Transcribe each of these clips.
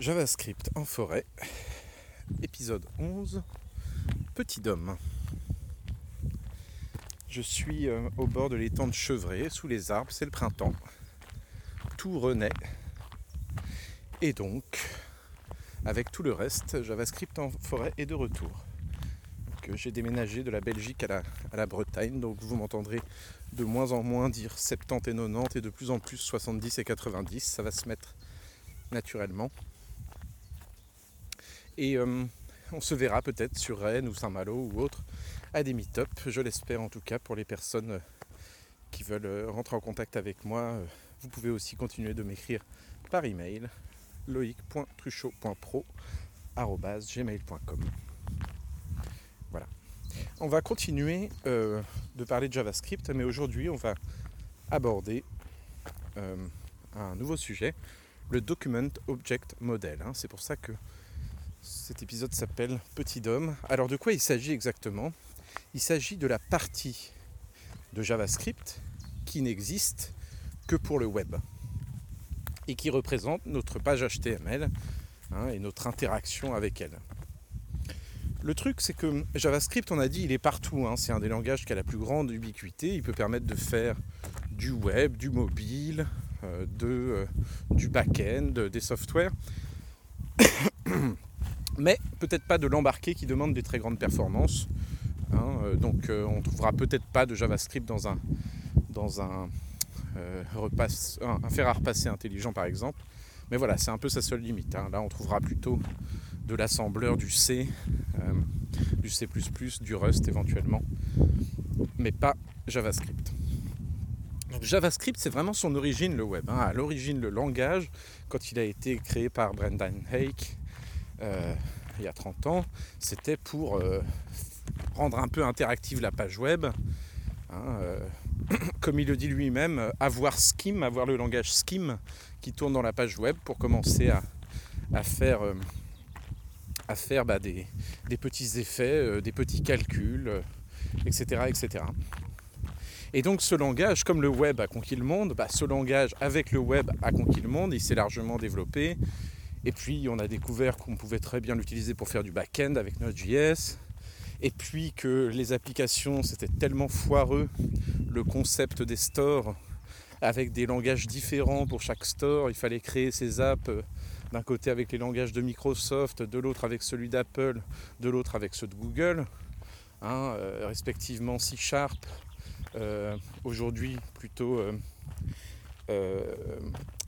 JavaScript en forêt, épisode 11, Petit Dôme. Je suis euh, au bord de l'étang de Chevray, sous les arbres, c'est le printemps. Tout renaît. Et donc, avec tout le reste, JavaScript en forêt est de retour. Euh, j'ai déménagé de la Belgique à la, à la Bretagne, donc vous m'entendrez de moins en moins dire 70 et 90 et de plus en plus 70 et 90. Ça va se mettre naturellement. Et euh, on se verra peut-être sur Rennes ou Saint-Malo ou autre à des meet-up, je l'espère en tout cas pour les personnes euh, qui veulent euh, rentrer en contact avec moi. Vous pouvez aussi continuer de m'écrire par email loïc.truchot.pro@gmail.com. Voilà. On va continuer de parler de JavaScript, mais aujourd'hui on va aborder un nouveau sujet, le Document Object Model. Hein. C'est pour ça que cet épisode s'appelle Petit Dôme. Alors de quoi il s'agit exactement? Il s'agit de la partie de JavaScript qui n'existe que pour le web et qui représente notre page HTML hein, et notre interaction avec elle. Le truc, c'est que JavaScript, on a dit, il est partout. Hein. C'est un des langages qui a la plus grande ubiquité. Il peut permettre de faire du web, du mobile, euh, euh, du back-end, des softwares mais peut-être pas de l'embarquer qui demande des très grandes performances. Hein, euh, donc euh, on ne trouvera peut-être pas de JavaScript dans un, dans euh, un, fer à repasser intelligent par exemple. Mais voilà, c'est un peu sa seule limite. Hein. Là on trouvera plutôt de l'assembleur, du C, du C, du Rust éventuellement, mais pas JavaScript. JavaScript, c'est vraiment son origine, le web. Hein. À l'origine, le langage, quand il a été créé par Brendan Hake, euh, il y a 30 ans, c'était pour euh, rendre un peu interactive la page web. Hein, euh, comme il le dit lui-même, avoir Scheme, avoir le langage Scheme qui tourne dans la page web pour commencer à, faire, à faire bah, des, petits effets, des petits calculs, etc., etc. Et donc ce langage, comme le web a conquis le monde, bah, ce langage avec le web a conquis le monde, il s'est largement développé. Et puis on a découvert qu'on pouvait très bien l'utiliser pour faire du back-end avec Node.js. Et puis que les applications, c'était tellement foireux, le concept des stores, avec des langages différents pour chaque store. Il fallait créer ces apps euh, d'un côté avec les langages de Microsoft, de l'autre avec celui d'Apple, de l'autre avec ceux de Google, hein, euh, respectivement C Sharp, euh, aujourd'hui plutôt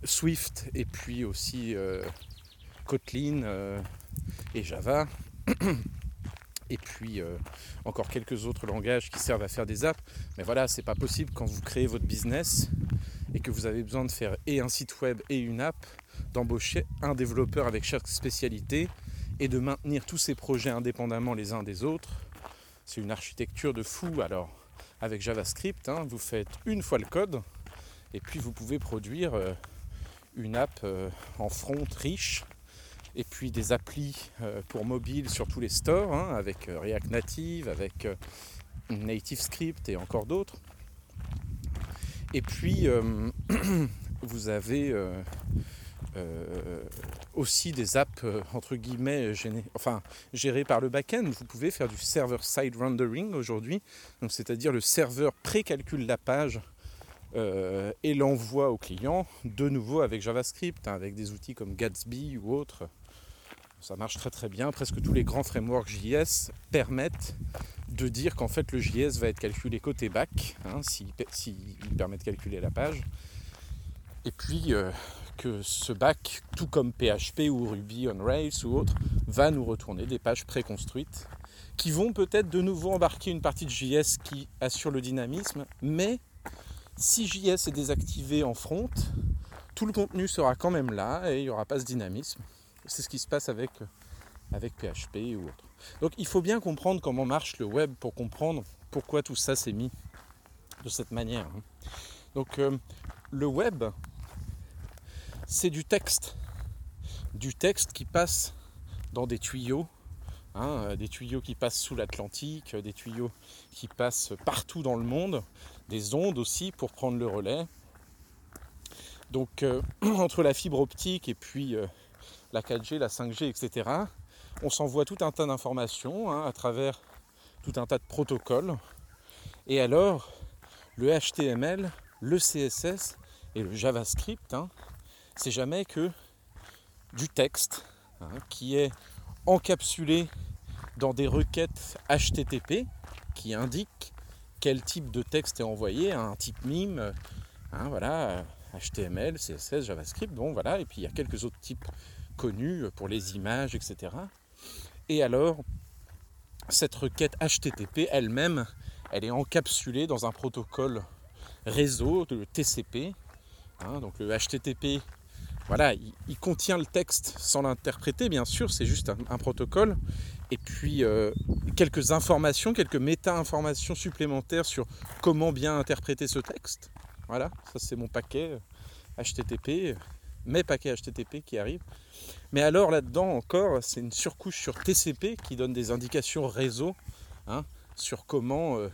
Swift et puis aussi Kotlin euh, et Java. et puis euh, encore quelques autres langages qui servent à faire des apps. Mais voilà, c'est pas possible quand vous créez votre business et que vous avez besoin de faire et un site web et une app, d'embaucher un développeur avec chaque spécialité et de maintenir tous ces projets indépendamment les uns des autres. C'est une architecture de fou. Alors, avec JavaScript, hein, vous faites une fois le code et puis vous pouvez produire euh, une app en front riche et puis des applis euh, pour mobile sur tous les stores, hein, avec euh, React Native, avec euh, Native Script et encore d'autres. Et puis vous avez aussi des apps entre guillemets enfin, gérées par le back-end. Vous pouvez faire du server-side rendering aujourd'hui, c'est-à-dire le serveur précalcule la page et l'envoie au client de nouveau avec JavaScript, hein, avec des outils comme Gatsby ou autres. Ça marche très très bien. Presque tous les grands frameworks JS permettent de dire qu'en fait le JS va être calculé côté back, hein, s'il permet de calculer la page. Et puis euh, que ce back, tout comme PHP ou Ruby on Rails ou autre, va nous retourner des pages préconstruites qui vont peut-être de nouveau embarquer une partie de JS qui assure le dynamisme, mais si JS est désactivé en front, tout le contenu sera quand même là et il n'y aura pas ce dynamisme. C'est ce qui se passe avec, PHP ou autre. Donc il faut bien comprendre comment marche le web pour comprendre pourquoi tout ça s'est mis de cette manière. Hein. Donc euh, le web, c'est du texte. Du texte qui passe dans des tuyaux, hein, des tuyaux qui passent sous l'Atlantique, des tuyaux qui passent partout dans le monde, des ondes aussi pour prendre le relais. Donc euh, entre la fibre optique et puis euh, la 4G, la 5G, etc. On s'envoie tout un tas d'informations hein, à travers tout un tas de protocoles. Et alors, le HTML, le CSS et le JavaScript, hein, c'est jamais que du texte hein, qui est encapsulé dans des requêtes HTTP qui indiquent quel type de texte est envoyé, un type mime, voilà, HTML, CSS, JavaScript, bon voilà, et puis il y a quelques autres types pour les images, etc. Et alors, cette requête HTTP elle-même, elle est encapsulée dans un protocole réseau, le TCP. Hein, donc le HTTP, voilà, il, contient le texte sans l'interpréter, bien sûr, c'est juste un, protocole. Et puis euh, quelques informations, quelques méta-informations supplémentaires sur comment bien interpréter ce texte. Voilà, ça c'est mon paquet HTTP, mes paquets HTTP qui arrivent. Mais alors là-dedans encore, c'est une surcouche sur TCP qui donne des indications réseau hein, sur comment euh,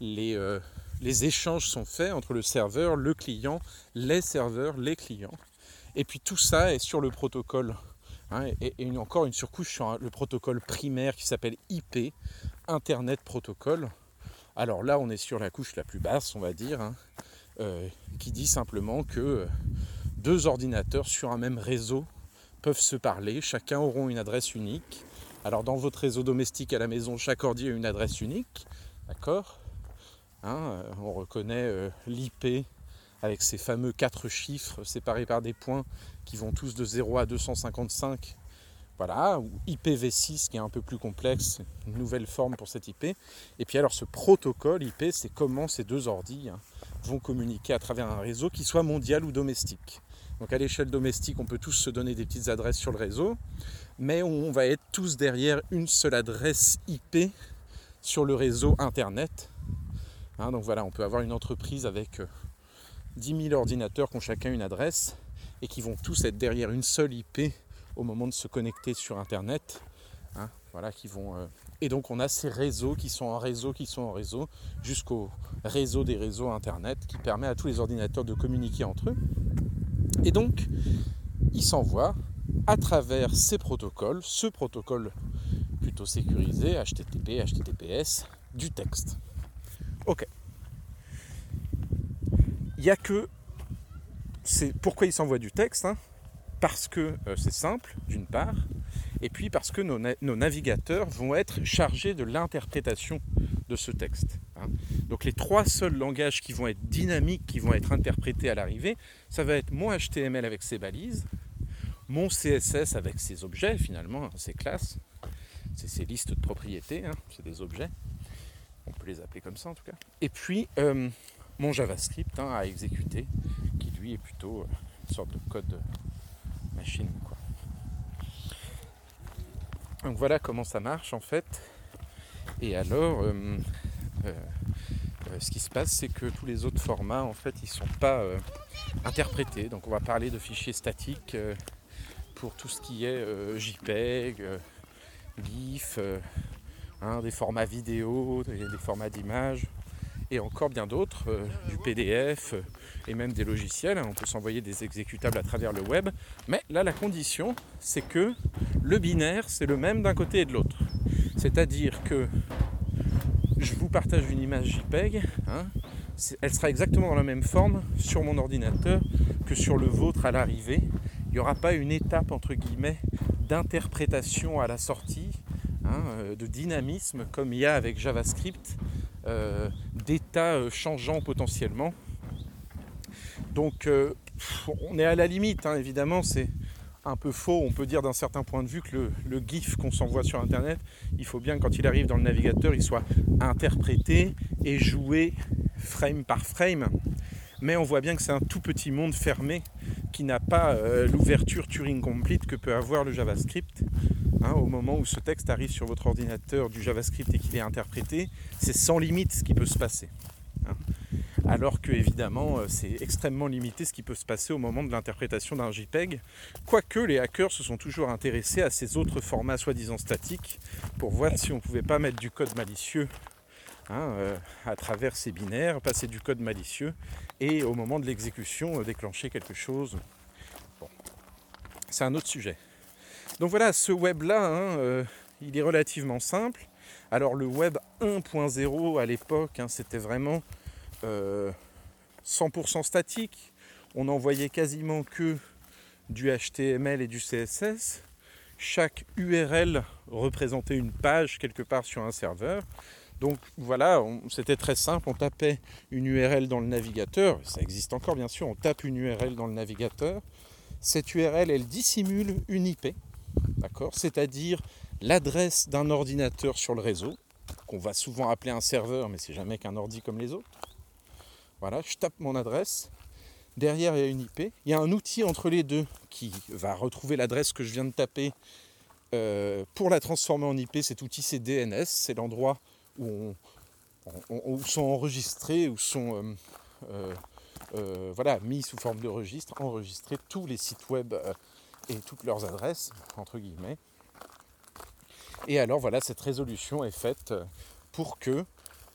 les, euh, les échanges sont faits entre le serveur, le client, les serveurs, les clients. Et puis tout ça est sur le protocole. Hein, et, encore une surcouche sur le protocole primaire qui s'appelle IP, Internet Protocol. Alors là, on est sur la couche la plus basse, on va dire, hein, euh, qui dit simplement que deux ordinateurs sur un même réseau peuvent se parler, chacun auront une adresse unique. Alors dans votre réseau domestique à la maison, chaque ordi a une adresse unique, d'accord? Hein, euh, On reconnaît euh, l'IP avec ces fameux quatre chiffres séparés par des points qui vont tous de 0 à 255. Voilà, ou IPv6 qui est un peu plus complexe, une nouvelle forme pour cette IP. Et puis alors ce protocole IP, c'est comment ces deux ordis hein, vont communiquer à travers un réseau qui soit mondial ou domestique. Donc à l'échelle domestique, on peut tous se donner des petites adresses sur le réseau, mais on va être tous derrière une seule adresse IP sur le réseau Internet. Hein, donc voilà, on peut avoir une entreprise avec 10 euh, 000 ordinateurs qui ont chacun une adresse et qui vont tous être derrière une seule IP au moment de se connecter sur Internet. Hein, voilà, qui vont, euh, Et donc on a ces réseaux qui sont en réseau, qui sont en réseau, jusqu'au réseau des réseaux Internet qui permet à tous les ordinateurs de communiquer entre eux. Et donc, ils s'envoient à travers ces protocoles, ce protocole plutôt sécurisé, HTTP, HTTPS, du texte. Ok. Il n'y a que. Pourquoi ils s'envoient du texte hein Parce que euh, c'est simple, d'une part, et puis parce que nos, navigateurs vont être chargés de l'interprétation de ce texte. Hein. Donc les trois seuls langages qui vont être dynamiques, qui vont être interprétés à l'arrivée, ça va être mon HTML avec ses balises, mon CSS avec ses objets finalement, hein, ses classes, c'est ses listes de propriétés, hein, c'est des objets, on peut les appeler comme ça en tout cas, et puis euh, mon JavaScript à exécuter, qui lui est plutôt euh, une sorte de code machine. Donc voilà comment ça marche en fait. Et alors, euh, euh, euh, ce qui se passe, c'est que tous les autres formats, en fait, ils ne sont pas interprétés. Donc on va parler de fichiers statiques pour tout ce qui est JPEG, GIF, hein, des formats vidéo, des, formats d'images et encore bien d'autres, du PDF et même des logiciels. On peut s'envoyer des exécutables à travers le web. Mais là, la condition, c'est que le binaire, c'est le même d'un côté et de l'autre. C'est-à-dire que je vous partage une image JPEG, hein, elle sera exactement dans la même forme sur mon ordinateur que sur le vôtre à l'arrivée. Il n'y aura pas une étape, entre guillemets, d'interprétation à la sortie, hein, euh, de dynamisme comme il y a avec JavaScript, euh, d'état euh, changeant potentiellement. Donc on est à la limite, hein, évidemment, c'est un peu faux. On peut dire d'un certain point de vue que le, GIF qu'on s'envoie sur Internet, il faut bien quand il arrive dans le navigateur, il soit interprété et joué frame par frame. Mais on voit bien que c'est un tout petit monde fermé qui n'a pas euh, l'ouverture Turing complete que peut avoir le JavaScript. Hein, au moment où ce texte arrive sur votre ordinateur du JavaScript et qu'il est interprété, c'est sans limite ce qui peut se passer. Hein alors que évidemment euh, c'est extrêmement limité ce qui peut se passer au moment de l'interprétation d'un JPEG, quoique les hackers se sont toujours intéressés à ces autres formats soi-disant statiques pour voir si on ne pouvait pas mettre du code malicieux hein, euh, à travers ces binaires, passer du code malicieux et au moment de l'exécution euh, déclencher quelque chose. c'est un autre sujet. Donc voilà, ce web-là, hein, euh, il est relativement simple. Alors le web 1.0 à l'époque, hein, c'était vraiment 100% euh, statique. On n'envoyait quasiment que du HTML et du CSS. Chaque URL représentait une page quelque part sur un serveur. Donc voilà, c'était très simple, on tapait une URL dans le navigateur, ça existe encore bien sûr, on tape une URL dans le navigateur. Cette URL, elle dissimule une IP, C'est-à-dire l'adresse d'un ordinateur sur le réseau, qu'on va souvent appeler un serveur, mais c'est jamais qu'un ordi comme les autres. Voilà, je tape mon adresse, derrière il y a une IP, il y a un outil entre les deux qui va retrouver l'adresse que je viens de taper euh, pour la transformer en IP, cet outil c'est DNS, c'est l'endroit où, sont enregistrés, où sont euh, euh, mis sous forme de registre, enregistrés tous les sites web et toutes leurs adresses, entre guillemets. Et alors voilà, cette résolution est faite pour que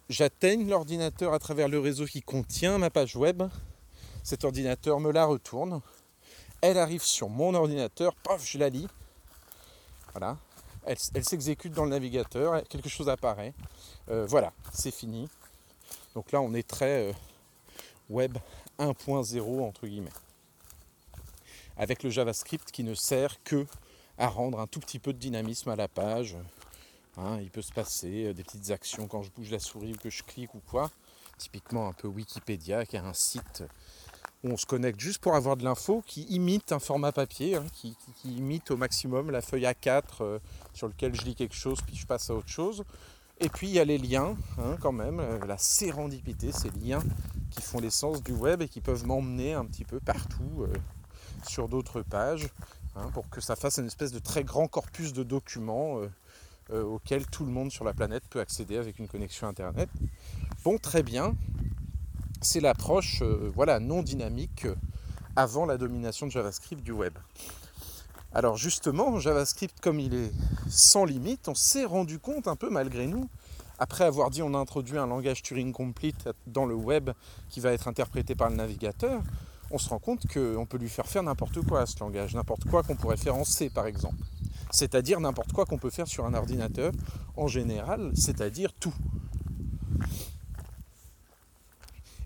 j'atteigne l'ordinateur à travers le réseau qui contient ma page web. Cet ordinateur me la retourne. Elle arrive sur mon ordinateur, paf, je la lis. Voilà, elle, s'exécute dans le navigateur, quelque chose apparaît. Euh, voilà, c'est fini. Donc là, on est très euh, web 1.0 entre guillemets. Avec le JavaScript qui ne sert que à rendre un tout petit peu de dynamisme à la page. Hein, il peut se passer euh, des petites actions quand je bouge la souris ou que je clique ou quoi. Typiquement un peu Wikipédia qui a un site on se connecte juste pour avoir de l'info qui imite un format papier, hein, qui, imite au maximum la feuille A4 euh, sur lequel je lis quelque chose puis je passe à autre chose. Et puis il y a les liens hein, quand même, euh, la sérendipité, ces liens qui font l'essence du web et qui peuvent m'emmener un petit peu partout sur d'autres pages hein, pour que ça fasse une espèce de très grand corpus de documents auquel tout le monde sur la planète peut accéder avec une connexion internet. Bon, très bien, c'est l'approche euh, voilà, non dynamique euh, avant la domination de JavaScript du web. Alors justement, JavaScript, comme il est sans limite, on s'est rendu compte un peu malgré nous, après avoir dit on a introduit un langage Turing complete dans le web qui va être interprété par le navigateur, on se rend compte qu'on peut lui faire faire n'importe quoi à ce langage, n'importe quoi qu'on pourrait faire en C par exemple. C'est-à-dire n'importe quoi qu'on peut faire sur un ordinateur en général, c'est-à-dire tout.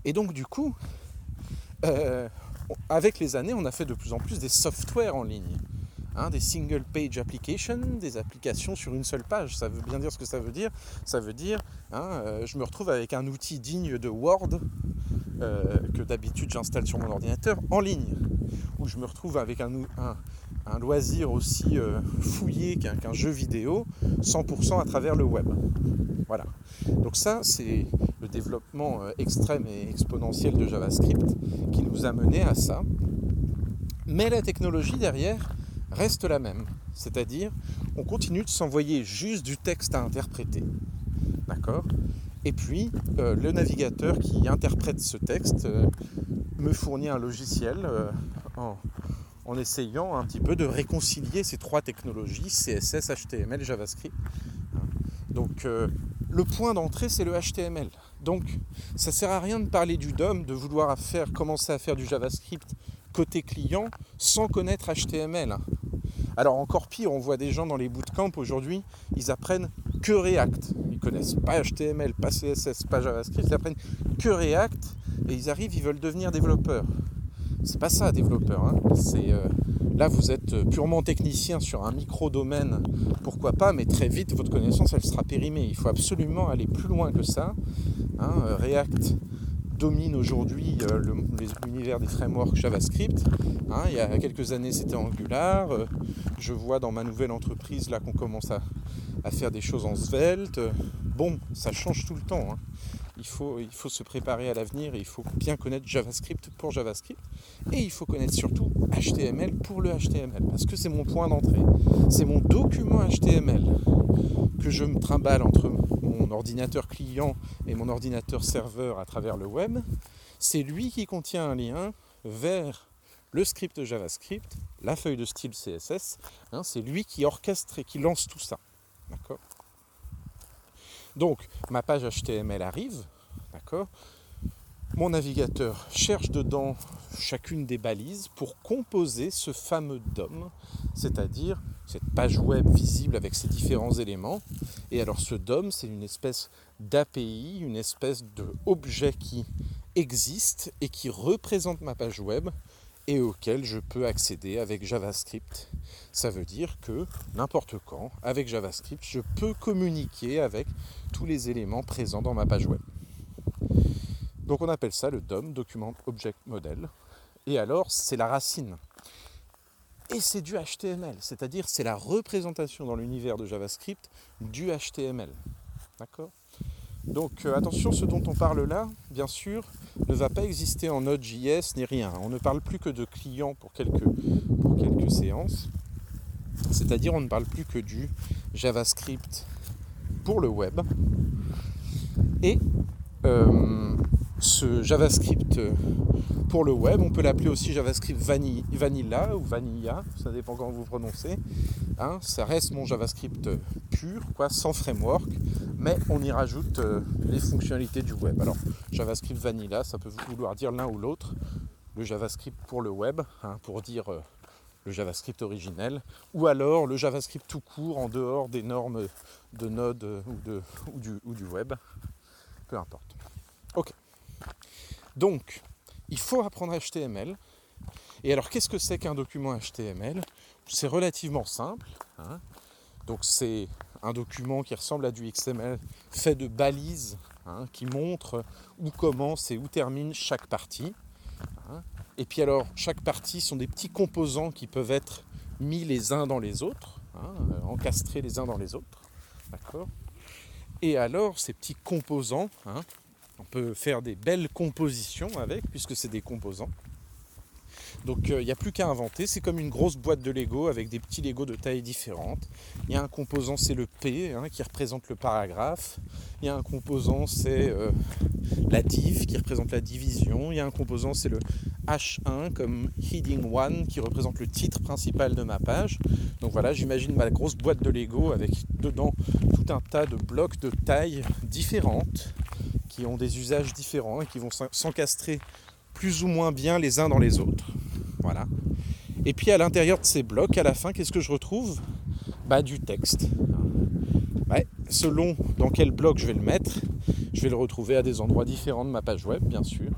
Et donc du coup, euh, avec les années, on a fait de plus en plus des softwares en ligne. Hein, des single page applications, des applications sur une seule page. Ça veut bien dire ce que ça veut dire. Ça veut dire, hein, euh, je me retrouve avec un outil digne de Word euh, que d'habitude j'installe sur mon ordinateur en ligne, où je me retrouve avec un, loisir aussi fouillé qu'un jeu vidéo, 100% à travers le web. Voilà. Donc ça, c'est le développement euh, extrême et exponentiel de JavaScript qui nous a mené à ça. Mais la technologie derrière reste la même. C'est-à-dire, on continue de s'envoyer juste du texte à interpréter. D'accord? Et puis, euh, le navigateur qui interprète ce texte euh, me fournit un logiciel en, en essayant un petit peu de réconcilier ces trois technologies, CSS, HTML, JavaScript. Donc le point d'entrée, c'est le HTML. Donc, ça ne sert à rien de parler du DOM, de vouloir faire, commencer à faire du JavaScript côté client sans connaître HTML. Alors, encore pire, on voit des gens dans les bootcamps aujourd'hui, ils apprennent que React. Ils connaissent pas HTML, pas CSS, pas JavaScript, ils apprennent que React et ils arrivent, ils veulent devenir développeurs. C'est pas ça, développeur. Hein. Euh, Là, vous êtes purement technicien sur un micro-domaine, pourquoi pas, mais très vite, votre connaissance, elle sera périmée. Il faut absolument aller plus loin que ça. Hein. React domine aujourd'hui euh, l'univers des frameworks JavaScript. Hein. il y a quelques années, c'était Angular. Euh, je vois dans ma nouvelle entreprise là qu'on commence à, faire des choses en Svelte. Bon, ça change tout le temps. Hein il faut, se préparer à l'avenir et il faut bien connaître JavaScript pour JavaScript. Et il faut connaître surtout HTML pour le HTML, parce que c'est mon point d'entrée. C'est mon document HTML que je me trimballe entre mon ordinateur client et mon ordinateur serveur à travers le web. C'est lui qui contient un lien vers le script JavaScript, la feuille de style CSS. Hein, c'est lui qui orchestre et qui lance tout ça. Donc ma page HTML arrive, d'accord? Mon navigateur cherche dedans chacune des balises pour composer ce fameux DOM, c'est-à-dire cette page web visible avec ses différents éléments. Et alors ce DOM, c'est une espèce d'API, une espèce d'objet qui existe et qui représente ma page web et auquel je peux accéder avec JavaScript. Ça veut dire que n'importe quand, avec JavaScript, je peux communiquer avec tous les éléments présents dans ma page web. Donc on appelle ça le DOM, Document Object Model. Et alors, c'est la racine. Et c'est du HTML, c'est-à-dire c'est la représentation dans l'univers de JavaScript du HTML. D'accord? Donc euh, attention, ce dont on parle là, bien sûr, ne va pas exister en Node.js ni rien. On ne parle plus que de clients pour quelques, séances. C'est-à-dire on ne parle plus que du JavaScript pour le web. Et euh, ce JavaScript pour le web, on peut l'appeler aussi JavaScript Vanilla ou Vanilla, ça dépend comment vous prononcez. Hein, ça reste mon JavaScript pur, quoi, sans framework, mais on y rajoute euh, les fonctionnalités du web. Alors JavaScript Vanilla, ça peut vouloir dire l'un ou l'autre. Le JavaScript pour le web, hein, pour dire euh, le JavaScript originel, ou alors le JavaScript tout court en dehors des normes de Node ou du web, peu importe. Donc, il faut apprendre HTML. Et alors, qu'est-ce que c'est qu'un document HTML C'est relativement simple. Hein. Donc, c'est un document qui ressemble à du XML fait de balises hein, qui montrent où commence et où termine chaque partie. Hein. Et puis alors, chaque partie sont des petits composants qui peuvent être mis les uns dans les autres, encastrés les uns dans les autres. D'accord? Et alors, ces petits composants, on peut faire des belles compositions avec, puisque c'est des composants. Donc il euh, n'y a plus qu'à inventer, c'est comme une grosse boîte de Lego avec des petits Lego de tailles différentes. Il y a un composant, c'est le P, hein, qui représente le paragraphe. Il y a un composant, c'est euh, la div, qui représente la division. Il y a un composant, c'est le H1, comme heading 1, qui représente le titre principal de ma page. Donc voilà, j'imagine ma grosse boîte de Lego avec dedans tout un tas de blocs de tailles différentes qui ont des usages différents et qui vont s'encastrer plus ou moins bien les uns dans les autres. Voilà. Et puis à l'intérieur de ces blocs, à la fin, qu'est-ce que je retrouve? Bah, Du texte. selon dans quel bloc je vais le mettre, je vais le retrouver à des endroits différents de ma page web, bien sûr.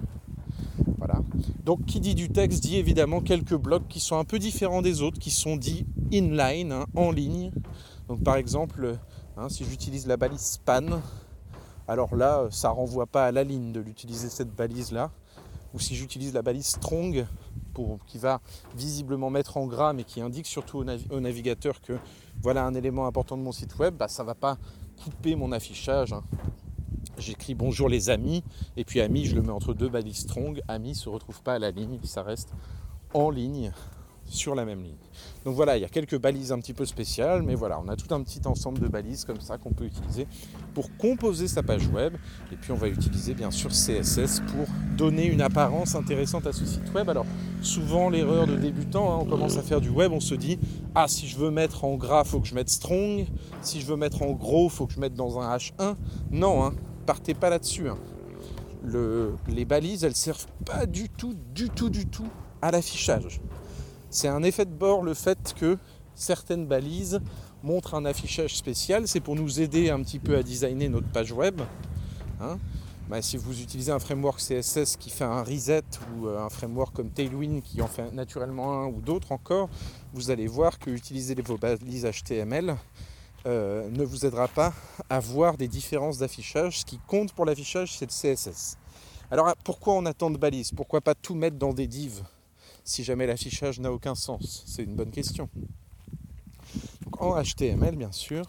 Voilà. Donc qui dit du texte dit évidemment quelques blocs qui sont un peu différents des autres, qui sont dits inline, hein, en ligne. Donc par exemple, hein, si j'utilise la balise span, alors là, ça renvoie pas à la ligne de l'utiliser cette balise-là. Ou si j'utilise la balise strong, qui va visiblement mettre en gras, mais qui indique surtout au, navigateur que voilà un élément important de mon site web, bah, ça va pas couper mon affichage. Hein. J'écris bonjour les amis, et puis amis, je le mets entre deux balises strong. Amis se retrouve pas à la ligne, ça reste en ligne sur la même ligne. Donc voilà, il y a quelques balises un petit peu spéciales, mais voilà, on a tout un petit ensemble de balises comme ça qu'on peut utiliser pour composer sa page web. Et puis on va utiliser bien sûr CSS pour donner une apparence intéressante à ce site web. Alors souvent l'erreur de débutant, hein, on commence à faire du web, on se dit ah si je veux mettre en gras, faut que je mette strong. Si je veux mettre en gros, faut que je mette dans un H1. Non, hein, partez pas là-dessus. Hein. les balises, elles servent pas du tout, du tout, du tout à l'affichage. C'est un effet de bord le fait que certaines balises montrent un affichage spécial. C'est pour nous aider un petit peu à designer notre page web. Hein. Bah, si vous utilisez un framework CSS qui fait un reset ou euh, un framework comme Tailwind qui en fait naturellement un ou d'autres encore, vous allez voir que utiliser vos balises HTML euh, ne vous aidera pas à voir des différences d'affichage. Ce qui compte pour l'affichage, c'est le CSS. Alors pourquoi on attend de balises? Pourquoi pas tout mettre dans des divs? Si jamais l'affichage n'a aucun sens C'est une bonne question. en HTML, bien sûr,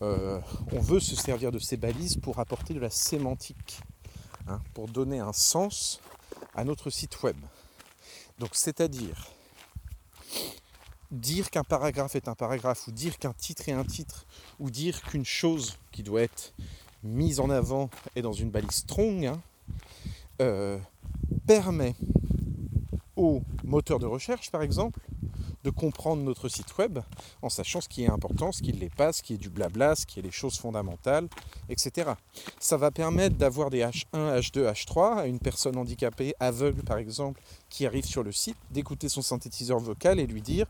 euh, on veut se servir de ces balises pour apporter de la sémantique, hein, pour donner un sens à notre site web. Donc, c'est-à-dire dire qu'un paragraphe est un paragraphe, ou dire qu'un titre est un titre, ou dire qu'une chose qui doit être mise en avant est dans une balise strong, hein, euh, permet au moteur de recherche, par exemple, de comprendre notre site web en sachant ce qui est important, ce qui ne l'est pas, ce qui est du blabla, ce qui est les choses fondamentales, etc. Ça va permettre d'avoir des H1, H2, H3 à une personne handicapée, aveugle par exemple, qui arrive sur le site, d'écouter son synthétiseur vocal et lui dire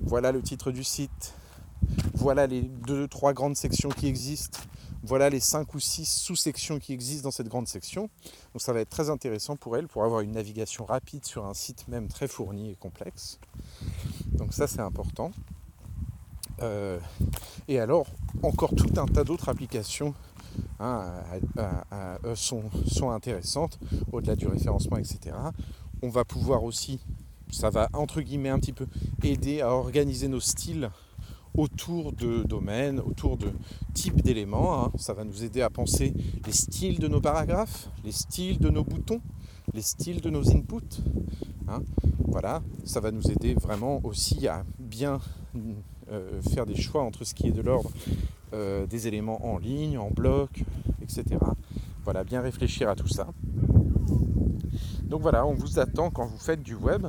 voilà le titre du site, voilà les deux, trois grandes sections qui existent, voilà les cinq ou six sous-sections qui existent dans cette grande section. Donc ça va être très intéressant pour elle pour avoir une navigation rapide sur un site même très fourni et complexe. Donc ça c'est important. Euh, et alors encore tout un tas d'autres applications hein, sont, sont, intéressantes au-delà du référencement, etc. On va pouvoir aussi, ça va entre guillemets un petit peu aider à organiser nos styles autour de domaines, autour de types d'éléments. Hein. Ça va nous aider à penser les styles de nos paragraphes, les styles de nos boutons, les styles de nos inputs. Hein. Voilà, ça va nous aider vraiment aussi à bien euh, faire des choix entre ce qui est de l'ordre euh, des éléments en ligne, en bloc, etc. Voilà, bien réfléchir à tout ça. Donc voilà, on vous attend quand vous faites du web.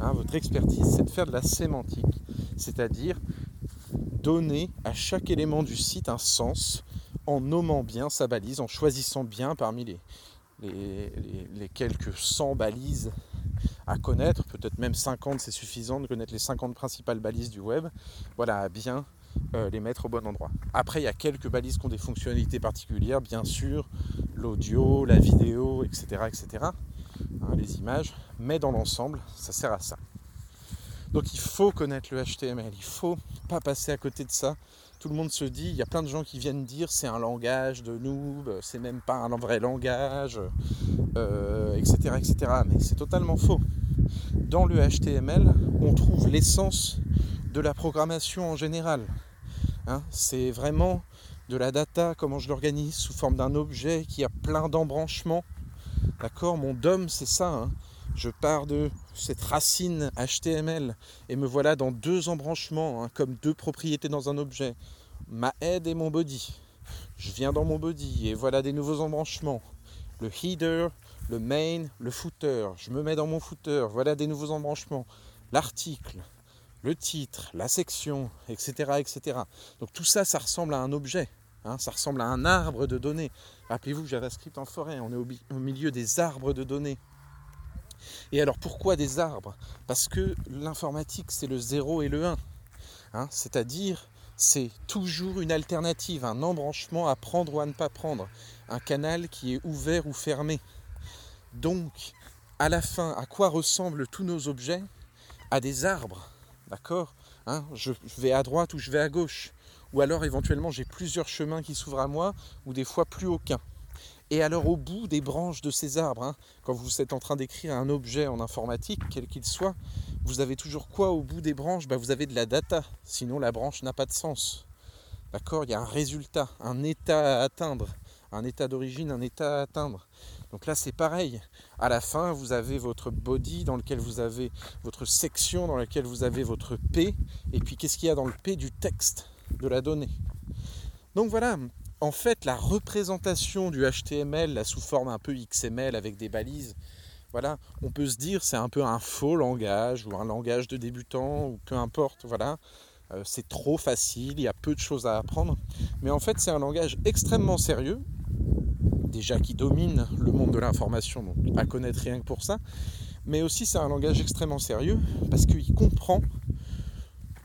Hein, votre expertise, c'est de faire de la sémantique, c'est-à-dire donner à chaque élément du site un sens en nommant bien sa balise, en choisissant bien parmi les, quelques 100 balises à connaître, peut-être même 50 c'est suffisant de connaître les 50 principales balises du web, voilà, à bien euh, les mettre au bon endroit. Après, il y a quelques balises qui ont des fonctionnalités particulières, bien sûr, l'audio, la vidéo, etc., etc., hein, les images, mais dans l'ensemble, ça sert à ça. Donc il faut connaître le HTML, il faut pas passer à côté de ça. Tout le monde se dit, il y a plein de gens qui viennent dire c'est un langage de noob, c'est même pas un vrai langage, euh, etc., etc. Mais c'est totalement faux. Dans le HTML, on trouve l'essence de la programmation en général. Hein. c'est vraiment de la data, comment je l'organise sous forme d'un objet qui a plein d'embranchements. D'accord? Mon DOM, c'est ça. Hein je pars de cette racine HTML et me voilà dans deux embranchements, hein, comme deux propriétés dans un objet, ma head et mon body. Je viens dans mon body et voilà des nouveaux embranchements. Le header, le main, le footer. Je me mets dans mon footer, voilà des nouveaux embranchements. L'article, le titre, la section, etc., etc. Donc tout ça, ça ressemble à un objet. Hein, ça ressemble à un arbre de données. Rappelez-vous JavaScript en forêt, on est au milieu des arbres de données. Et alors pourquoi des arbres? Parce que l'informatique, c'est le 0 et le 1. Hein, c'est-à-dire, c'est toujours une alternative, un embranchement à prendre ou à ne pas prendre, un canal qui est ouvert ou fermé. Donc, à la fin, à quoi ressemblent tous nos objets? À des arbres, d'accord hein, je, vais à droite ou je vais à gauche. Ou alors éventuellement j'ai plusieurs chemins qui s'ouvrent à moi, ou des fois plus aucun. Et alors au bout des branches de ces arbres, hein, quand vous êtes en train d'écrire un objet en informatique, quel qu'il soit, vous avez toujours quoi au bout des branches? Bah, Vous avez de la data, sinon la branche n'a pas de sens. D'accord? Il y a un résultat, un état à atteindre, un état d'origine, un état à atteindre. Donc là c'est pareil. À la fin, vous avez votre body dans lequel vous avez votre section, dans laquelle vous avez votre P, et puis qu'est-ce qu'il y a dans le P du texte de la donnée? Donc voilà, en fait, la représentation du HTML, là, sous forme un peu XML avec des balises, voilà, on peut se dire c'est un peu un faux langage ou un langage de débutant ou peu importe, voilà. Euh, c'est trop facile, il y a peu de choses à apprendre. Mais en fait, c'est un langage extrêmement sérieux, déjà qui domine le monde de l'information, donc à connaître rien que pour ça. Mais aussi, c'est un langage extrêmement sérieux parce qu'il comprend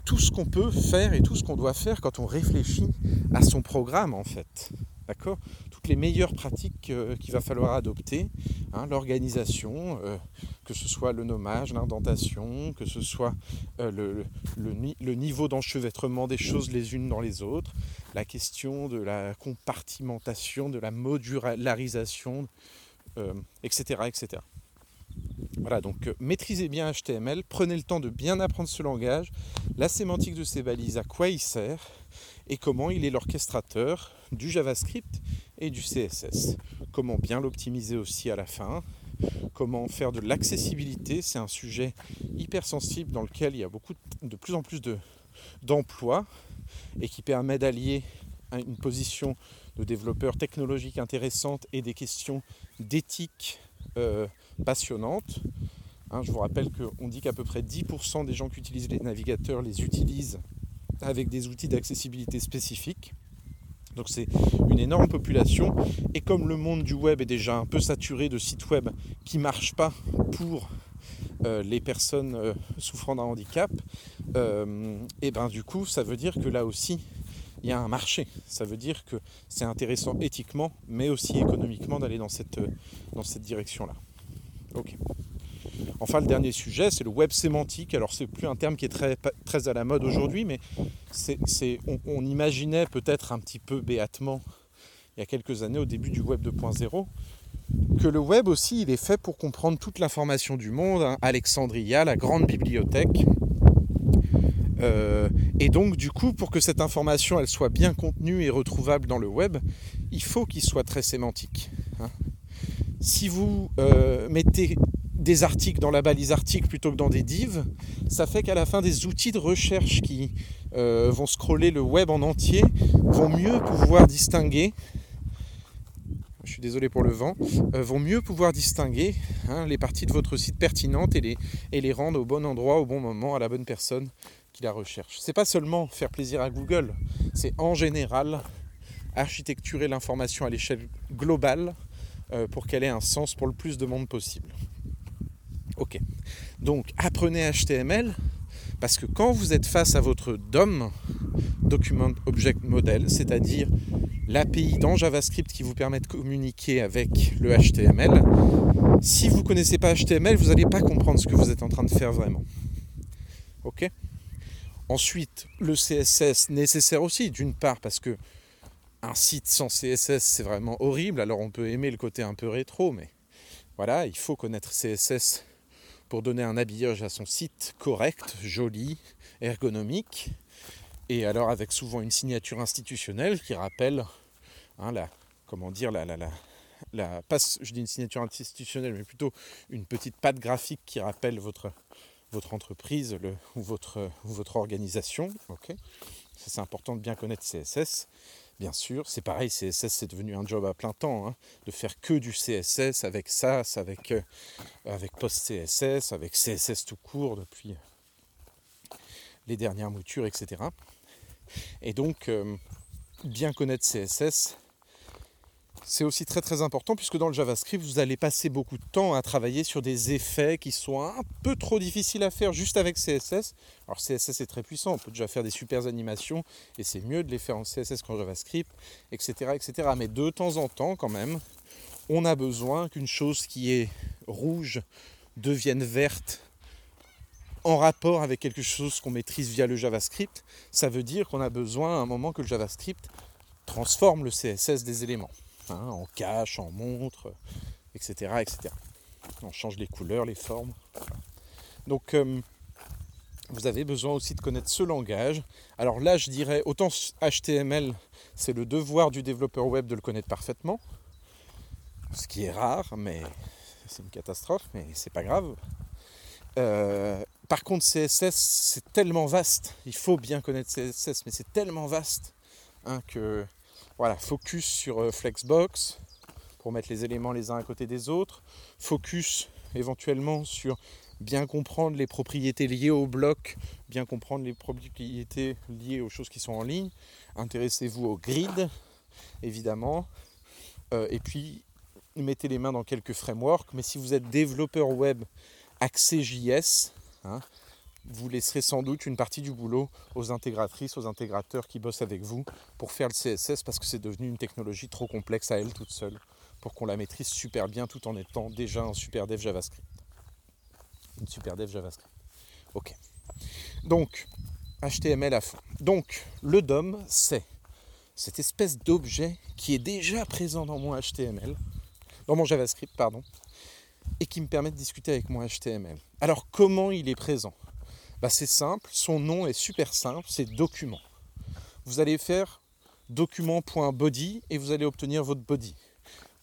tout ce qu'on peut faire et tout ce qu'on doit faire quand on réfléchit à son programme en fait. D'accord? Toutes les meilleures pratiques euh, qu'il va falloir adopter, hein, l'organisation, euh, que ce soit le nommage, l'indentation, que ce soit euh, le, le, niveau d'enchevêtrement des choses les unes dans les autres, la question de la compartimentation, de la modularisation, etc., etc. Voilà, donc maîtrisez bien HTML, prenez le temps de bien apprendre ce langage, la sémantique de ces balises, à quoi il sert et comment il est l'orchestrateur du JavaScript et du CSS. Comment bien l'optimiser aussi à la fin. Comment faire de l'accessibilité, c'est un sujet hyper sensible dans lequel il y a beaucoup de plus en plus d'emplois et qui permet d'allier une position de développeur technologique intéressante et des questions d'éthique euh, passionnantes. Hein, je vous rappelle qu'on dit qu'à peu près 10% des gens qui utilisent les navigateurs les utilisent avec des outils d'accessibilité spécifiques. Donc c'est une énorme population. Et comme le monde du web est déjà un peu saturé de sites web qui ne marchent pas pour euh, les personnes euh, souffrant d'un handicap, euh, et ben du coup ça veut dire que là aussi il y a un marché. Ça veut dire que c'est intéressant éthiquement, mais aussi économiquement d'aller dans cette, dans cette direction-là. Enfin, le dernier sujet, c'est le web sémantique. Alors, c'est plus un terme qui est très, très à la mode aujourd'hui, mais c'est, on, imaginait peut-être un petit peu béatement, il y a quelques années, au début du web 2.0, que le web aussi, il est fait pour comprendre toute l'information du monde. Hein. Alexandria, la grande bibliothèque. Euh, et donc, du coup, pour que cette information elle soit bien contenue et retrouvable dans le web, il faut qu'il soit très sémantique. Hein. Si vous euh, mettez des articles dans la balise article plutôt que dans des divs, ça fait qu'à la fin des outils de recherche qui euh, vont scroller le web en entier vont mieux pouvoir distinguer distinguer les parties de votre site pertinentes et les, et les rendre au bon endroit, au bon moment, à la bonne personne qui la recherche. C'est pas seulement faire plaisir à Google, c'est en général architecturer l'information à l'échelle globale euh, pour qu'elle ait un sens pour le plus de monde possible. Ok. Donc apprenez HTML parce que quand vous êtes face à votre DOM, Document Object Model, c'est-à-dire l'API dans JavaScript qui vous permet de communiquer avec le HTML, si vous ne connaissez pas HTML, vous n'allez pas comprendre ce que vous êtes en train de faire vraiment. Ok Ensuite, le CSS nécessaire aussi, d'une part parce que un site sans CSS c'est vraiment horrible, alors on peut aimer le côté un peu rétro, mais voilà, il faut connaître CSS pour donner un habillage à son site correct, joli, ergonomique, et alors avec souvent une signature institutionnelle qui rappelle hein, la, comment dire, la, la, la, la, je une signature institutionnelle, mais plutôt une petite patte graphique qui rappelle votre, entreprise le, ou, votre, ou votre organisation. ok. C'est important de bien connaître CSS bien sûr. C'est pareil, CSS c'est devenu un job à plein temps, hein, de faire que du CSS avec SAS, avec, euh, avec Post-CSS, avec CSS tout court depuis les dernières moutures, etc. Et donc, euh, bien connaître CSS, c'est aussi très très important puisque dans le JavaScript, vous allez passer beaucoup de temps à travailler sur des effets qui sont un peu trop difficiles à faire juste avec CSS. Alors CSS est très puissant, on peut déjà faire des super animations et c'est mieux de les faire en CSS qu'en JavaScript, etc., etc. Mais de temps en temps, quand même, on a besoin qu'une chose qui est rouge devienne verte en rapport avec quelque chose qu'on maîtrise via le JavaScript. Ça veut dire qu'on a besoin à un moment que le JavaScript transforme le CSS des éléments. Hein, en cache, en montre, etc., etc. On change les couleurs, les formes. Donc euh, vous avez besoin aussi de connaître ce langage. Alors là, je dirais, autant HTML, c'est le devoir du développeur web de le connaître parfaitement, ce qui est rare, mais c'est une catastrophe, mais c'est pas grave. Euh, par contre, CSS, c'est tellement vaste. Il faut bien connaître CSS, mais c'est tellement vaste hein, que voilà, focus sur euh, Flexbox pour mettre les éléments les uns à côté des autres. Focus éventuellement sur bien comprendre les propriétés liées au bloc, bien comprendre les propriétés liées aux choses qui sont en ligne. Intéressez-vous au grid, évidemment. Euh, et puis, mettez les mains dans quelques frameworks. Mais si vous êtes développeur web axé JS, hein, vous laisserez sans doute une partie du boulot aux intégratrices, aux intégrateurs qui bossent avec vous pour faire le CSS parce que c'est devenu une technologie trop complexe à elle toute seule pour qu'on la maîtrise super bien tout en étant déjà un super dev JavaScript. Une super dev JavaScript. Ok. Donc, HTML à fond. Donc, le DOM, c'est cette espèce d'objet qui est déjà présent dans mon HTML, dans mon JavaScript, pardon, et qui me permet de discuter avec mon HTML. Alors, comment il est présent? Bah, c'est simple, son nom est super simple, c'est document. Vous allez faire document.body et vous allez obtenir votre body.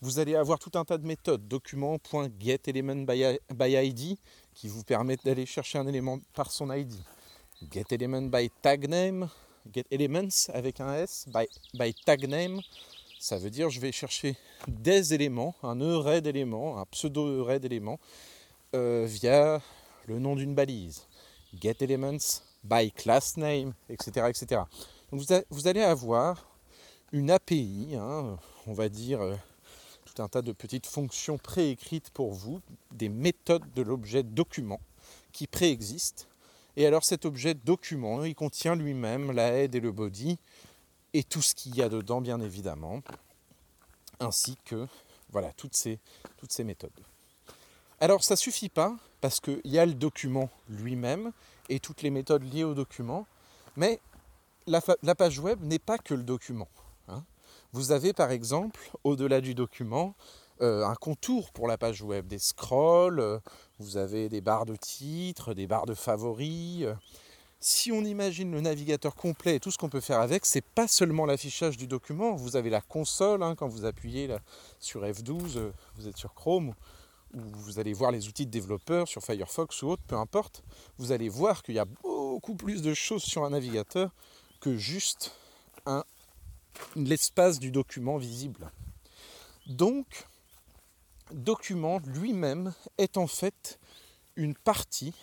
Vous allez avoir tout un tas de méthodes, document.getElementById qui vous permettent d'aller chercher un élément par son ID. GetElementByTagName, GetElements avec un S, by, ça veut dire je vais chercher des éléments, un array d'éléments, un pseudo array d'éléments euh, via le nom d'une balise, get elements by class name, etc. etc. Donc vous, allez avoir une API, hein, on va dire euh, tout un tas de petites fonctions préécrites pour vous, des méthodes de l'objet document qui préexistent. Et alors cet objet document, il contient lui-même la head et le body et tout ce qu'il y a dedans bien évidemment, ainsi que voilà toutes ces, toutes ces méthodes. Alors ça suffit pas parce qu'il y a le document lui-même et toutes les méthodes liées au document, mais la, page web n'est pas que le document. Hein. Vous avez par exemple, au-delà du document, euh, un contour pour la page web, des scrolls, euh, vous avez des barres de titres, des barres de favoris. Euh. Si on imagine le navigateur complet et tout ce qu'on peut faire avec, c'est pas seulement l'affichage du document. Vous avez la console hein, quand vous appuyez sur F12, vous êtes sur Chrome ou vous allez voir les outils de développeur sur Firefox ou autre, peu importe. Vous allez voir qu'il y a beaucoup plus de choses sur un navigateur que juste l'espace du document visible. Donc, document lui-même est en fait une partie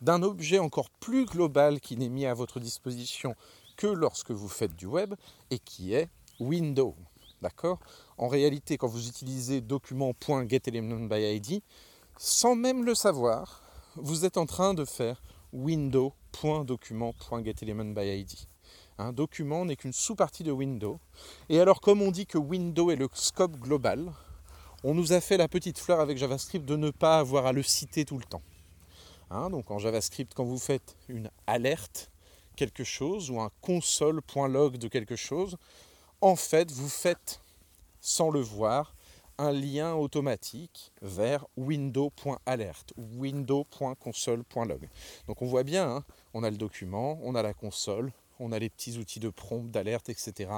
d'un objet encore plus global qui n'est mis à votre disposition que lorsque vous faites du web et qui est Windows. D'accord? En réalité, quand vous utilisez document.getElementById, sans même le savoir, vous êtes en train de faire window.document.getElementById. Document n'est qu'une sous-partie de Windows. Et alors, comme on dit que Windows est le scope global, on nous a fait la petite fleur avec JavaScript de ne pas avoir à le citer tout le temps. Hein, donc en JavaScript, quand vous faites une alerte, quelque chose, ou un console.log de quelque chose, en fait, vous faites, sans le voir, un lien automatique vers window.alert window.console.log. Donc on voit bien, hein, on a le document, on a la console, on a les petits outils de prompt, d'alerte, etc.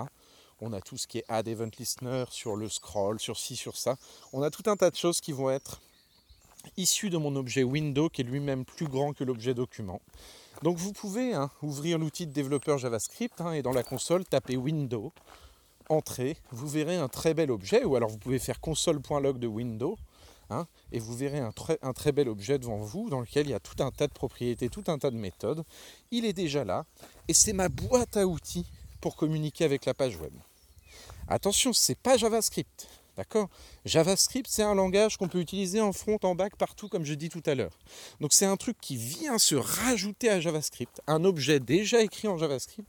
On a tout ce qui est add event listener sur le scroll, sur ci, sur ça. On a tout un tas de choses qui vont être issues de mon objet window qui est lui-même plus grand que l'objet document. Donc vous pouvez hein, ouvrir l'outil de développeur JavaScript hein, et dans la console taper window, vous verrez un très bel objet, ou alors vous pouvez faire console.log de window, hein, et vous verrez un un très bel objet devant vous dans lequel il y a tout un tas de propriétés, tout un tas de méthodes. Il est déjà là, et c'est ma boîte à outils pour communiquer avec la page web. Attention, c'est pas JavaScript. D'accord? JavaScript, c'est un langage qu'on peut utiliser en front, en back, partout, comme je dis tout à l'heure. Donc c'est un truc qui vient se rajouter à JavaScript, un objet déjà écrit en JavaScript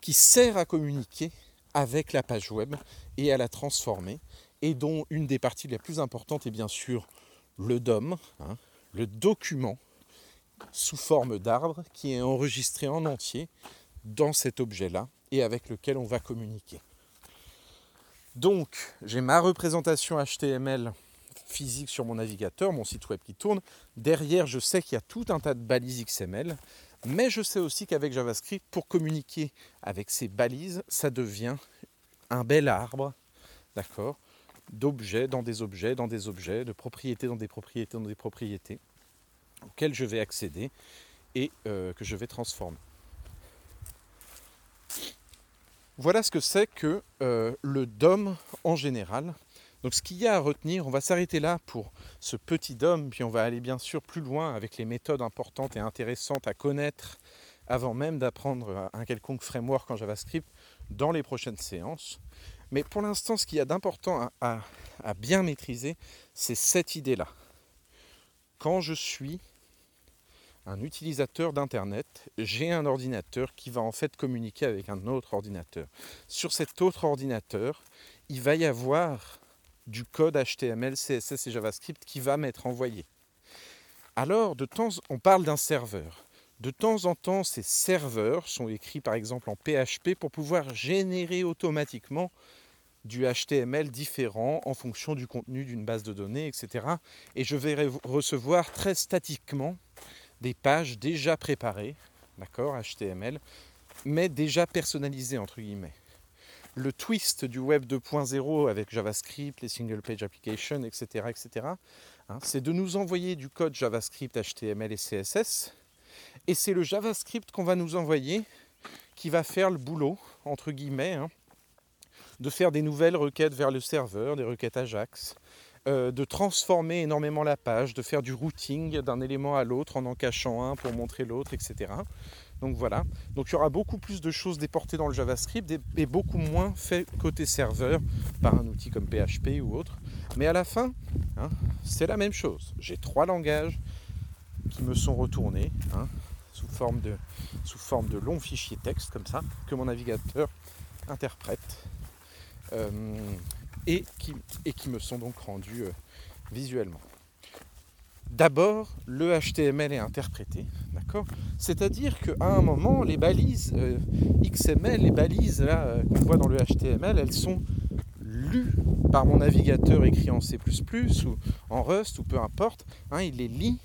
qui sert à communiquer avec la page web et à la transformer, et dont une des parties les plus importantes est bien sûr le DOM, hein, le document sous forme d'arbre qui est enregistré en entier dans cet objet-là et avec lequel on va communiquer. Donc, j'ai ma représentation HTML physique sur mon navigateur, mon site web qui tourne. Derrière, je sais qu'il y a tout un tas de balises XML, mais je sais aussi qu'avec JavaScript, pour communiquer avec ces balises, ça devient un bel arbre, d'accord, d'objets dans des objets, dans des objets, de propriétés dans des propriétés, dans des propriétés, auxquelles je vais accéder et euh, que je vais transformer. Voilà ce que c'est que euh, le DOM en général. Donc ce qu'il y a à retenir, on va s'arrêter là pour ce petit DOM, puis on va aller bien sûr plus loin avec les méthodes importantes et intéressantes à connaître avant même d'apprendre un quelconque framework en JavaScript dans les prochaines séances. Mais pour l'instant, ce qu'il y a d'important à, à bien maîtriser, c'est cette idée-là. Quand je suis un utilisateur d'Internet, j'ai un ordinateur qui va en fait communiquer avec un autre ordinateur. Sur cet autre ordinateur, il va y avoir du code HTML, CSS et JavaScript qui va m'être envoyé. Alors, de temps, on parle d'un serveur. De temps en temps, ces serveurs sont écrits par exemple en PHP pour pouvoir générer automatiquement du HTML différent en fonction du contenu d'une base de données, etc. Et je vais recevoir très statiquement des pages déjà préparées, d'accord, HTML, mais déjà personnalisées entre guillemets. Le twist du web 2.0 avec JavaScript, les single page applications, etc., etc., hein, c'est de nous envoyer du code JavaScript, HTML et CSS, et c'est le JavaScript qu'on va nous envoyer qui va faire le boulot, entre guillemets, hein, de faire des nouvelles requêtes vers le serveur, des requêtes Ajax, euh, de transformer énormément la page, de faire du routing d'un élément à l'autre en en cachant un pour montrer l'autre, etc. Donc voilà. Donc il y aura beaucoup plus de choses déportées dans le JavaScript et, beaucoup moins fait côté serveur par un outil comme PHP ou autre. Mais à la fin, hein, c'est la même chose. J'ai trois langages qui me sont retournés hein, sous, forme de, longs fichiers texte comme ça que mon navigateur interprète euh, et, qui, et qui me sont donc rendus euh, visuellement. D'abord, le HTML est interprété, d'accord? C'est-à-dire qu'à un moment, les balises euh, XML, les balises là qu'on voit dans le HTML, elles sont lues par mon navigateur écrit en C++ ou en Rust ou peu importe. Hein, il les lit,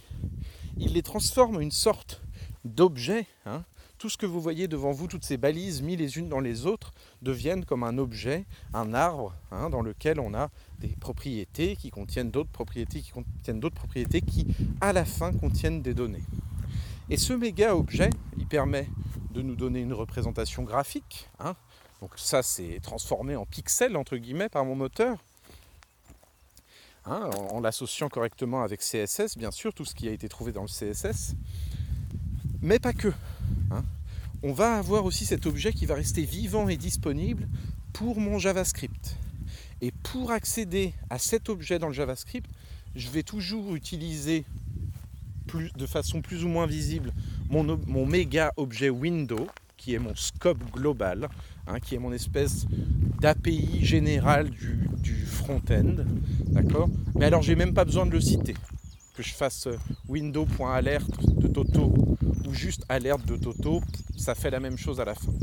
il les transforme en une sorte d'objet. Hein. Tout ce que vous voyez devant vous, toutes ces balises mises les unes dans les autres, deviennent comme un objet, un arbre, hein, dans lequel on a des propriétés qui contiennent d'autres propriétés, qui contiennent d'autres propriétés, qui à la fin contiennent des données. Et ce méga objet, il permet de nous donner une représentation graphique. Hein. Donc ça, c'est transformé en pixels entre guillemets par mon moteur. Hein, en, l'associant correctement avec CSS, bien sûr, tout ce qui a été trouvé dans le CSS. Mais pas que. Hein. On va avoir aussi cet objet qui va rester vivant et disponible pour mon JavaScript. Et pour accéder à cet objet dans le JavaScript, je vais toujours utiliser de façon plus ou moins visible mon, méga objet window, qui est mon scope global, hein, qui est mon espèce d'API général du, front-end. Mais alors, j'ai même pas besoin de le citer. Que je fasse euh, window.alert de Toto juste alerte de Toto, ça fait la même chose à la fin.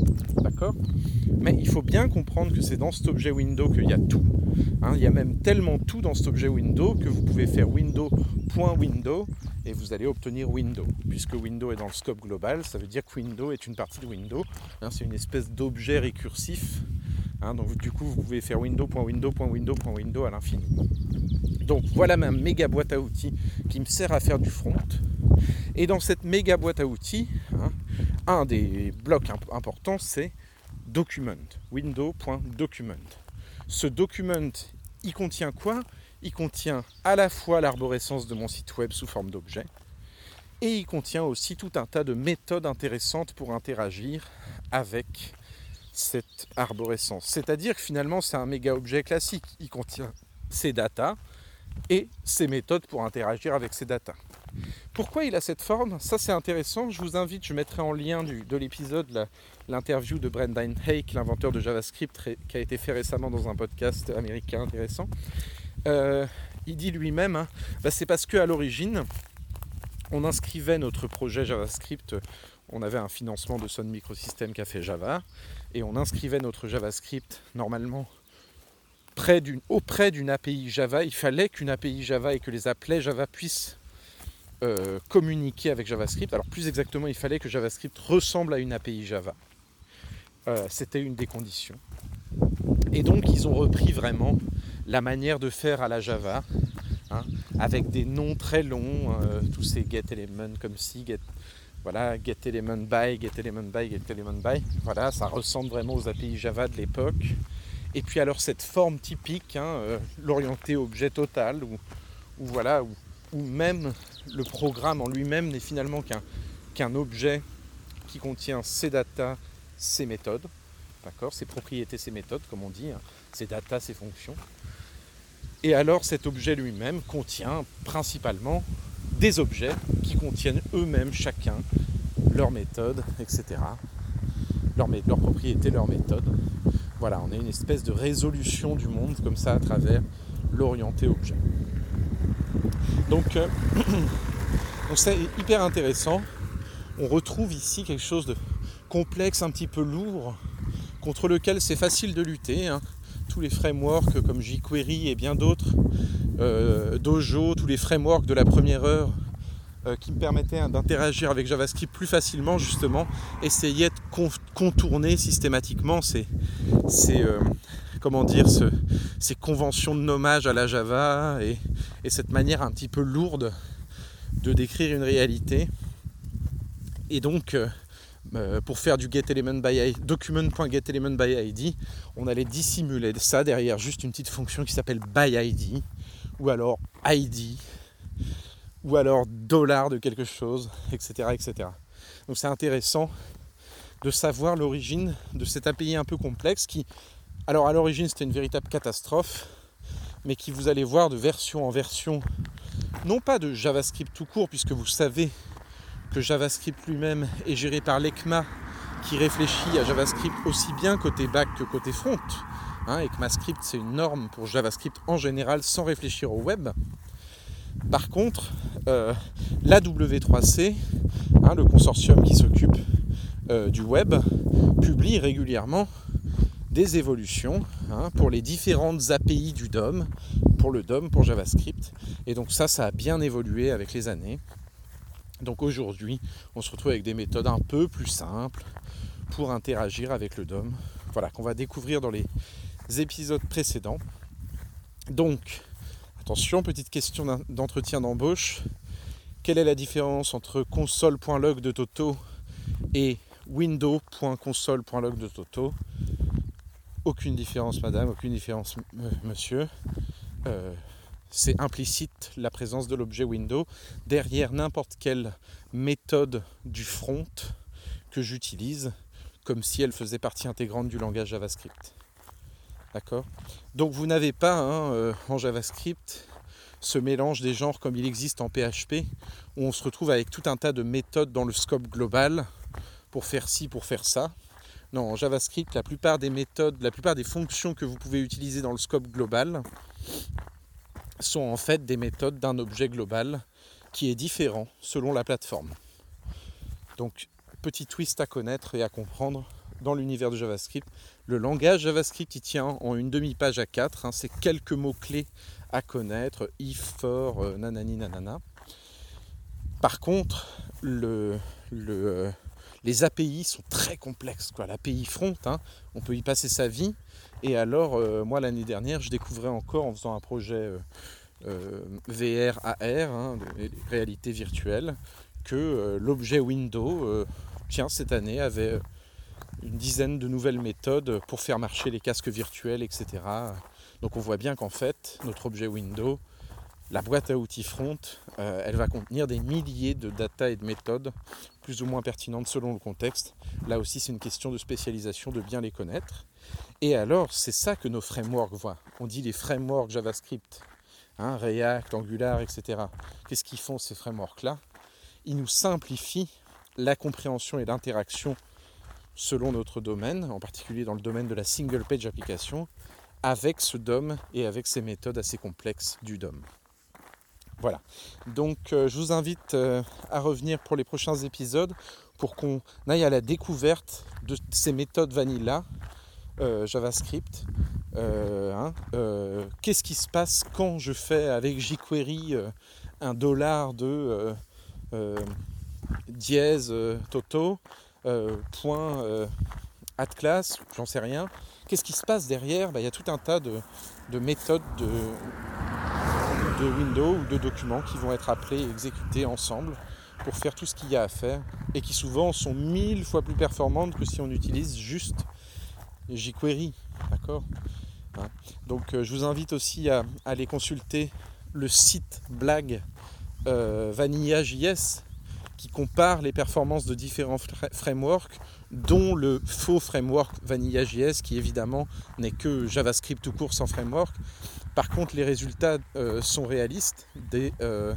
D'accord? Mais il faut bien comprendre que c'est dans cet objet window qu'il y a tout. Hein. il y a même tellement tout dans cet objet window que vous pouvez faire window.window et vous allez obtenir window. Puisque window est dans le scope global, ça veut dire que window est une partie de window. Hein, c'est une espèce d'objet récursif. Hein. donc du coup, vous pouvez faire window.window.window.window à l'infini. Donc voilà ma méga boîte à outils qui me sert à faire du front. Et dans cette méga boîte à outils, hein, un des blocs importants, c'est document, window.document. Ce document, il contient quoi? Il contient à la fois l'arborescence de mon site web sous forme d'objet, et il contient aussi tout un tas de méthodes intéressantes pour interagir avec cette arborescence. C'est-à-dire que finalement, c'est un méga objet classique. Il contient ses datas et ses méthodes pour interagir avec ces datas. Pourquoi il a cette forme? Ça c'est intéressant. Je vous invite, je mettrai en lien de l'épisode l'interview de Brendan Hake, l'inventeur de JavaScript, qui a été fait récemment dans un podcast américain intéressant. Euh, il dit lui-même, hein, bah, c'est parce qu'à l'origine, on inscrivait notre projet JavaScript, on avait un financement de Sun Microsystem fait Java, et on inscrivait notre JavaScript normalement auprès d'une API Java. Il fallait qu'une API Java et que les applets Java puissent euh, communiquer avec JavaScript. Alors plus exactement, il fallait que JavaScript ressemble à une API Java. Euh, c'était une des conditions. Et donc ils ont repris vraiment la manière de faire à la Java, hein, avec des noms très longs, euh, tous ces get element comme si, get, voilà, get element by. Voilà, ça ressemble vraiment aux API Java de l'époque. Et puis alors cette forme typique, hein, l'orienté objet total, ou voilà, même le programme en lui-même n'est finalement qu'un objet qui contient ses data, ses méthodes, d'accord, ses propriétés, ses méthodes, comme on dit, hein, ses data, ses fonctions. Et alors cet objet lui-même contient principalement des objets qui contiennent eux-mêmes chacun leurs méthodes, etc. Leurs propriétés, leurs méthodes. Voilà, on a une espèce de résolution du monde comme ça à travers l'orienté objet. Donc, euh, c'est hyper intéressant. On retrouve ici quelque chose de complexe, un petit peu lourd, contre lequel c'est facile de lutter. Hein. Tous les frameworks comme jQuery et bien d'autres, euh, Dojo, tous les frameworks de la première heure euh, qui me permettaient d'interagir avec JavaScript plus facilement, justement, essayaient de contourner systématiquement ces, comment dire, ces conventions de nommage à la Java et, cette manière un petit peu lourde de décrire une réalité. Et donc, euh, pour faire du getElementById, document.getElementById, on allait dissimuler ça derrière juste une petite fonction qui s'appelle byId, ou alors ID, ou alors dollar de quelque chose, etc. etc. Donc c'est intéressant de savoir l'origine de cet API un peu complexe qui, alors à l'origine c'était une véritable catastrophe, mais qui vous allez voir de version en version, non pas de JavaScript tout court, puisque vous savez que JavaScript lui-même est géré par l'ECMA qui réfléchit à JavaScript aussi bien côté back que côté front. Hein, ECMAScript c'est une norme pour JavaScript en général sans réfléchir au web. Par contre, euh, la W3C, hein, le consortium qui s'occupe euh, du web, publie régulièrement des évolutions hein, pour les différentes API du DOM, pour le DOM, pour JavaScript. Et donc ça, ça a bien évolué avec les années. Donc aujourd'hui, on se retrouve avec des méthodes un peu plus simples pour interagir avec le DOM. Voilà, qu'on va découvrir dans les épisodes précédents. Donc, attention, petite question d'entretien d'embauche. Quelle est la différence entre console.log de Toto et window.console.log de Toto? Aucune différence, madame, aucune différence, monsieur. Euh, c'est implicite la présence de l'objet window derrière n'importe quelle méthode du front que j'utilise, comme si elle faisait partie intégrante du langage JavaScript. D'accord? Donc vous n'avez pas hein, euh, en JavaScript ce mélange des genres comme il existe en PHP, où on se retrouve avec tout un tas de méthodes dans le scope global pour faire ci, pour faire ça. Non, en JavaScript, la plupart des méthodes, la plupart des fonctions que vous pouvez utiliser dans le scope global sont en fait des méthodes d'un objet global qui est différent selon la plateforme. Donc, petit twist à connaître et à comprendre dans l'univers de JavaScript. Le langage JavaScript, il tient en une demi-page à 4. Hein, c'est quelques mots-clés à connaître, if, for, euh, nanani, nanana. Par contre, le, euh, les API sont très complexes. L'API front, hein, on peut y passer sa vie. Et alors, euh, moi, l'année dernière, je découvrais encore en faisant un projet euh, euh, VR, AR, hein, réalité virtuelle, que l'objet Windows, tiens, cette année, avait une dizaine de nouvelles méthodes pour faire marcher les casques virtuels, etc. Donc on voit bien qu'en fait, notre objet Windows, la boîte à outils front, euh, elle va contenir des milliers de data et de méthodes, plus ou moins pertinentes selon le contexte. Là aussi, c'est une question de spécialisation, de bien les connaître. Et alors, c'est ça que nos frameworks voient. On dit les frameworks JavaScript, hein, React, Angular, etc. Qu'est-ce qu'ils font ces frameworks-là? Ils nous simplifient la compréhension et l'interaction selon notre domaine, en particulier dans le domaine de la single page application, avec ce DOM et avec ces méthodes assez complexes du DOM. Voilà. Donc euh, je vous invite euh, à revenir pour les prochains épisodes pour qu'on aille à la découverte de ces méthodes vanilla euh, JavaScript. Hein, qu'est-ce qui se passe quand je fais avec jQuery un dollar de dièse toto point add class, j'en sais rien. Qu'est-ce qui se passe derrière? Bah, Il y a tout un tas de méthodes de, de Windows ou de documents qui vont être appelés et exécutés ensemble pour faire tout ce qu'il y a à faire et qui souvent sont mille fois plus performantes que si on utilise juste jQuery. D'accord? Hein? Donc euh, je vous invite aussi à, aller consulter le site blague euh, Vanilla.js qui compare les performances de différents frameworks, dont le faux framework Vanilla.js qui évidemment n'est que JavaScript tout court sans framework, par contre, les résultats euh, sont réalistes des, euh,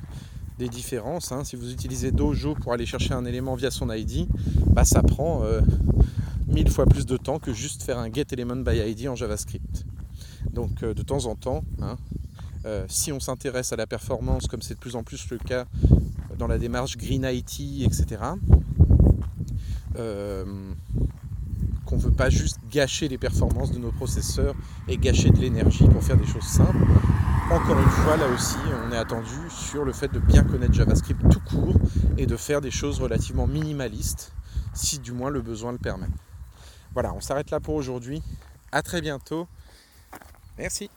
différences. Hein. Si vous utilisez Dojo pour aller chercher un élément via son ID, bah, ça prend euh, mille fois plus de temps que juste faire un getElement by ID en JavaScript. Donc de temps en temps, hein, si on s'intéresse à la performance, comme c'est de plus en plus le cas dans la démarche Green IT, etc., qu'on ne veut pas juste gâcher les performances de nos processeurs et gâcher de l'énergie pour faire des choses simples. Encore une fois, là aussi, on est attendu sur le fait de bien connaître JavaScript tout court et de faire des choses relativement minimalistes, si du moins le besoin le permet. Voilà, on s'arrête là pour aujourd'hui. À très bientôt. Merci.